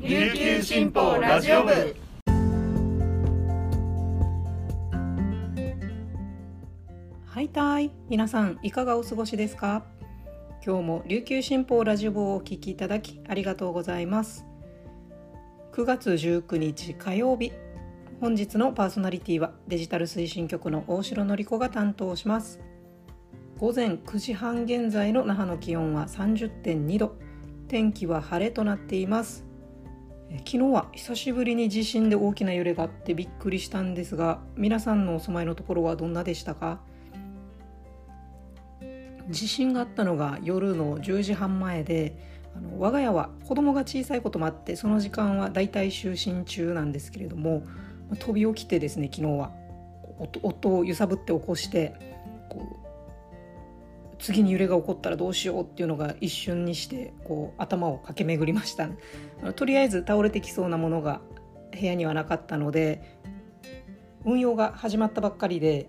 琉球新報ラジオ部。はいたい。皆さんいかがお過ごしですか？今日も琉球新報ラジオ部をお聞きいただきありがとうございます。9月19日火曜日。本日のパーソナリティはデジタル推進局の大城典子が担当します。午前9時半現在の那覇の気温は30.2度天気は晴れとなっています。昨日は久しぶりに地震で大きな揺れがあってびっくりしたんですが皆さんのお住まいのところはどんなでしたか？地震があったのが夜の10時半前であの我が家は子供が小さいこともあってその時間はだいたい就寝中なんですけれども飛び起きてですね昨日は夫を揺さぶって起こしてこう次に揺れが起こったらどうしようっていうのが一瞬にしてこう頭を駆け巡りました、ね、とりあえず倒れてきそうなものが部屋にはなかったので運用が始まったばっかりで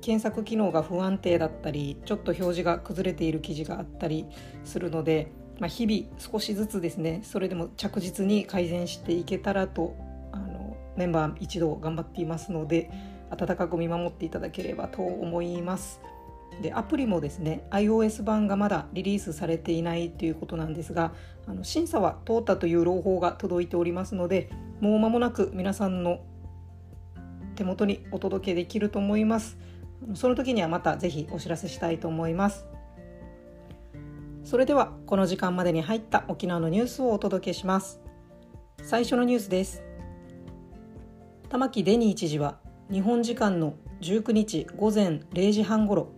検索機能が不安定だったりちょっと表示が崩れている記事があったりするので、まあ、日々少しずつですねそれでも着実に改善していけたらとあのメンバー一同頑張っていますので温かく見守っていただければと思います。でアプリもですね iOS 版がまだリリースされていないということなんですがあの審査は通ったという朗報が届いておりますのでもう間もなく皆さんの手元にお届けできると思います。その時にはまたぜひお知らせしたいと思います。それではこの時間までに入った沖縄のニュースをお届けします。最初のニュースです。玉城デニー知事は日本時間の19日午前0時半ごろ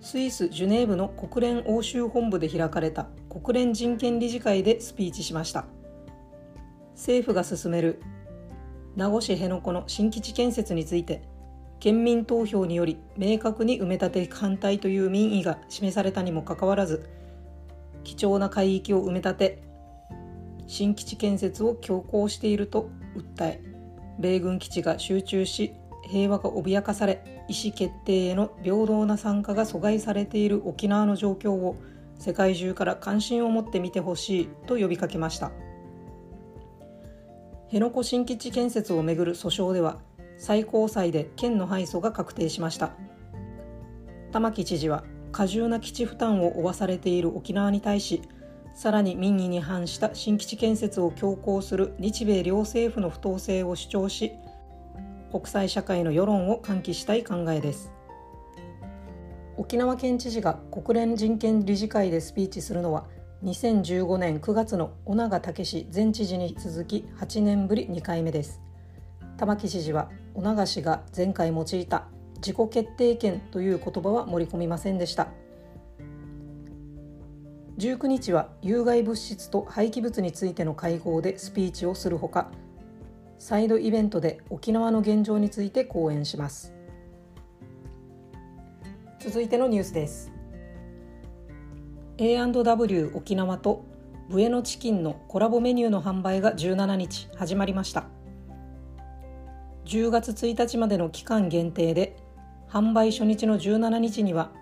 スイス・ジュネーブの国連欧州本部で開かれた国連人権理事会でスピーチしました。政府が進める名護市辺野古の新基地建設について県民投票により明確に埋め立て反対という民意が示されたにもかかわらず貴重な海域を埋め立て新基地建設を強行していると訴え米軍基地が集中し平和が脅かされ意思決定への平等な参加が阻害されている沖縄の状況を世界中から関心を持って見てほしいと呼びかけました。辺野古新基地建設をめぐる訴訟では最高裁で県の敗訴が確定しました。玉城知事は過重な基地負担を負わされている沖縄に対しさらに民意に反した新基地建設を強行する日米両政府の不当性を主張し国際社会の世論を喚起したい考えです。沖縄県知事が国連人権理事会でスピーチするのは2015年9月の尾長武前知事に続き8年ぶり2回目です。玉城知事は尾長氏が前回用いた自己決定権という言葉は盛り込みませんでした。19日は有害物質と廃棄物についての会合でスピーチをするほかサイドイベントで沖縄の現状について講演します。続いてのニュースです。A&W 沖縄とブエノチキンのコラボメニューの販売が17日始まりました。10月1日までの期間限定で販売初日の17日には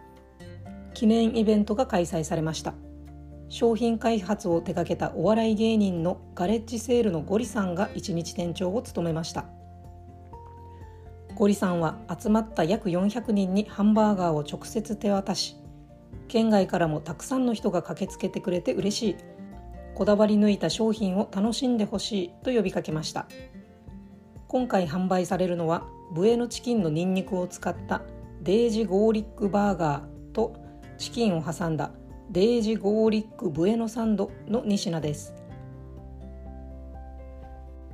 記念イベントが開催されました。商品開発を手掛けたお笑い芸人のガレッジセールのゴリさんが一日店長を務めました。ゴリさんは集まった約400人にハンバーガーを直接手渡し県外からもたくさんの人が駆けつけてくれて嬉しいこだわり抜いた商品を楽しんでほしいと呼びかけました。今回販売されるのはブエノチキンのニンニクを使ったデージゴーリックバーガーとチキンを挟んだデージゴーリックブエノサンドの2品です。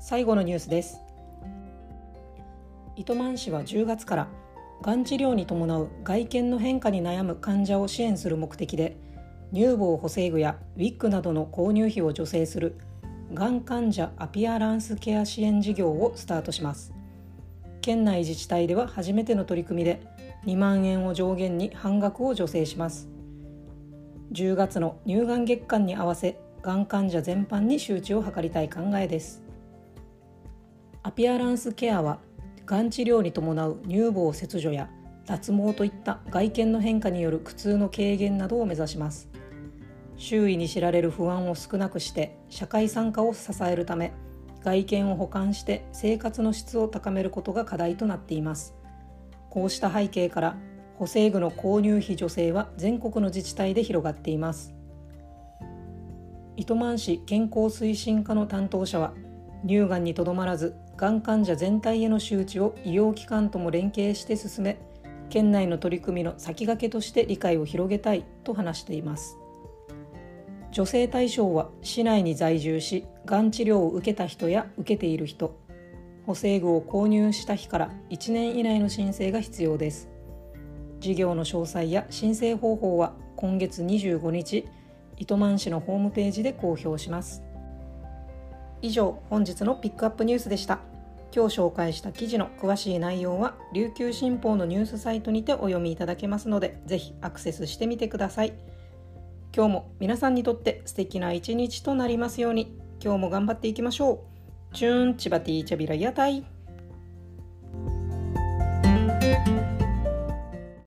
最後のニュースです。糸満市は10月からがん治療に伴う外見の変化に悩む患者を支援する目的で乳房補正具やウィッグなどの購入費を助成するがん患者アピアランスケア支援事業をスタートします。県内自治体では初めての取り組みで2万円を上限に半額を助成します。10月の乳がん月間に合わせがん患者全般に周知を図りたい考えです。アピアランスケアはがん治療に伴う乳房切除や脱毛といった外見の変化による苦痛の軽減などを目指します。周囲に知られる不安を少なくして社会参加を支えるため外見を補完して生活の質を高めることが課題となっています。こうした背景から補正具の購入費助成は全国の自治体で広がっています。糸満市健康推進課の担当者は乳がんにとどまらずがん患者全体への周知を医療機関とも連携して進め県内の取り組みの先駆けとして理解を広げたいと話しています。女性対象は市内に在住しがん治療を受けた人や受けている人補正具を購入した日から1年以内の申請が必要です。事業の詳細や申請方法は今月25日糸満市のホームページで公表します。以上本日のピックアップニュースでした。今日紹介した記事の詳しい内容は琉球新報のニュースサイトにてお読みいただけますのでぜひアクセスしてみてください。今日も皆さんにとって素敵な一日となりますように。今日も頑張っていきましょう。チューンチバティチャビラ屋台